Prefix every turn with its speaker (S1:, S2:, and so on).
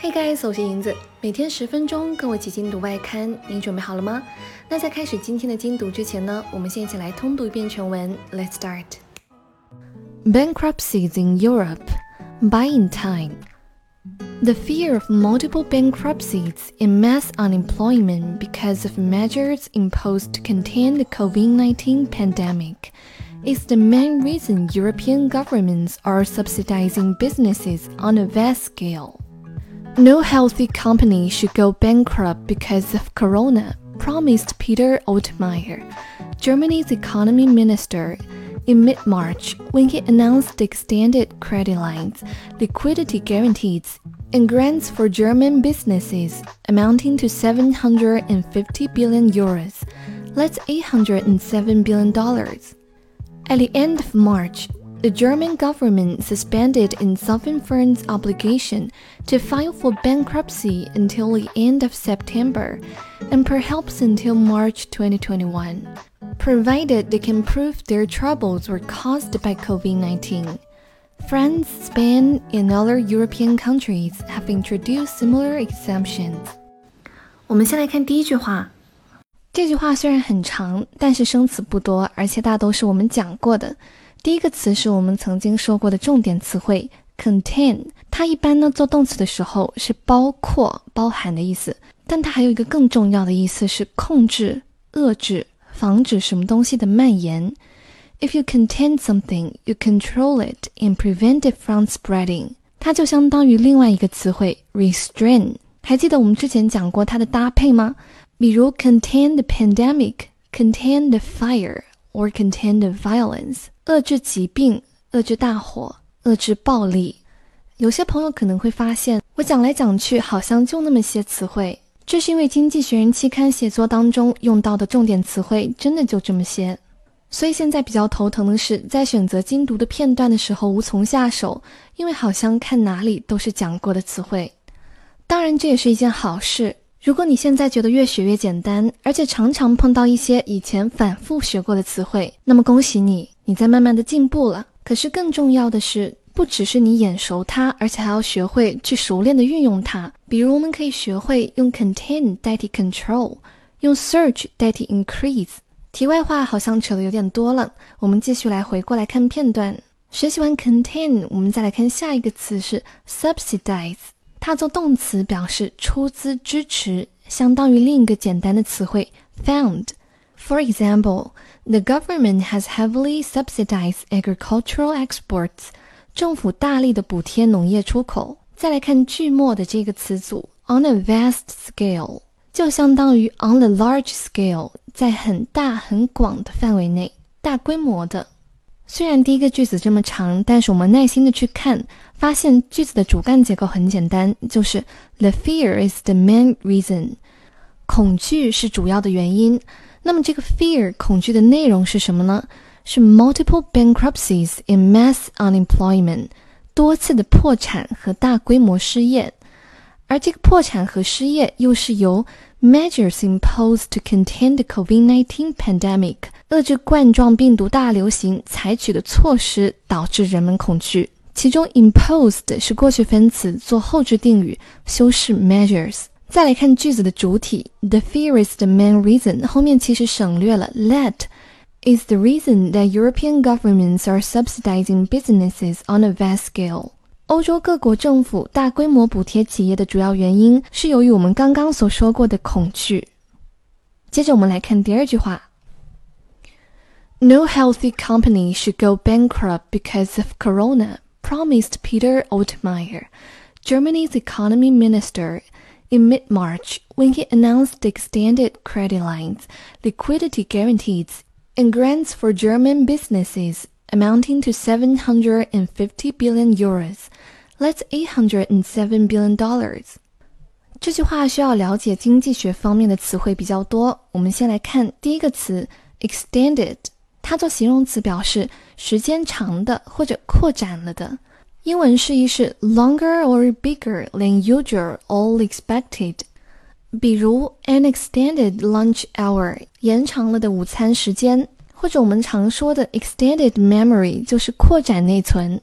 S1: Hey guys，我是银子，每天十分钟，跟我一起精读外刊，你准备好了吗？那在开始今天的精读之前呢，我们先一起来通读一遍全文。Let's start. Bankruptcies in Europe, buying time. The fear of multiple bankruptcies and mass unemployment because of measures imposed to contain the COVID-19 pandemic is the main reason European governments are subsidizing businesses on a vast scale. No healthy company should go bankrupt because of corona, promised Peter Altmaier, Germany's economy minister, in mid March when he announced extended credit lines, liquidity guarantees, and grants for German businesses amounting to 750 billion euros. That's $807 billion. At the end of March, the German government suspended insolvent firms' obligation to file for bankruptcy until the end of September and perhaps until March 2021, provided they can prove their troubles were caused by COVID 19. France, Spain, and other European countries have introduced similar exemptions. 我们先来看第一句话。这句话虽然很长，但是生词不多，而且大都是我们讲过的。 第一个词是我们曾经说过的重点词汇 contain，它一般呢做动词的时候是包括、包含的意思，但它还有一个更重要的意思是控制、遏制、防止什么东西的蔓延。If you contain something, you control it and prevent it from spreading。它就相当于另外一个词汇 restrain。还记得我们之前讲过它的搭配吗？比如 contain the pandemic，contain the fire。Or contain the violence，遏制疾病、遏制大火、遏制暴力。有些朋友可能会发现，我讲来讲去好像就那么些词汇，这是因为《经济学人》期刊写作当中用到的重点词汇真的就这么些。所以现在比较头疼的是，在选择精读的片段的时候无从下手，因为好像看哪里都是讲过的词汇。当然，这也是一件好事。如果你现在觉得越学越简单，而且常常碰到一些以前反复学过的词汇，那么恭喜你，你在慢慢的进步了。可是更重要的是，不只是你眼熟它，而且还要学会去熟练的运用它。比如，我们可以学会用 contain 代替 control，用 search 代替 increase。题外话好像扯的有点多了，我们继续来回过来看片段。学习完 contain，我们再来看下一个词是 subsidize。它做动词表示出资支持，相当于另一个简单的词汇 found。For example, the government has heavily subsidized agricultural exports. 政府大力的补贴农业出口。再来看句末的这个词组 on a vast scale，就相当于 on a large scale，在很大很广的范围内，大规模的。虽然第一个句子这么长，但是我们耐心的去看，发现句子的主干结构很简单，就是 the fear is the main reason，恐惧是主要的原因。那么这个 fear 恐惧的内容是什么呢？是 multiple bankruptcies and mass unemployment，多次的破产和大规模失业。而这个破产和失业又是由 measures imposed to contain the COVID-19 pandemic，遏制冠状病毒大流行采取的措施导致人们恐惧。其中 imposed 是过去分词，做后置定语，修饰 measures。再来看句子的主体，the fear is the main reason，后面其实省略了 let is the reason that European governments are subsidizing businesses on a vast scale。 欧洲各国政府大规模补贴企业的主要原因是由于我们刚刚所说过的恐惧。接着我们来看第二句话：No healthy company should go bankrupt because of corona, promised Peter Altmaier, Germany's economy minister, in mid-March when he announced extended credit lines, liquidity guarantees, and grants for German businesses amounting to 750 billion euros. That's 807 billion dollars. 这句话需要了解经济学方面的词汇比较多。我们先来看第一个词 extended，它做形容词表示时间长的或者扩展了的。英文释义是 longer or bigger than usual or expected。比如 an extended lunch hour，延长了的午餐时间。 或者我们常说的 extended memory 就是扩展内存。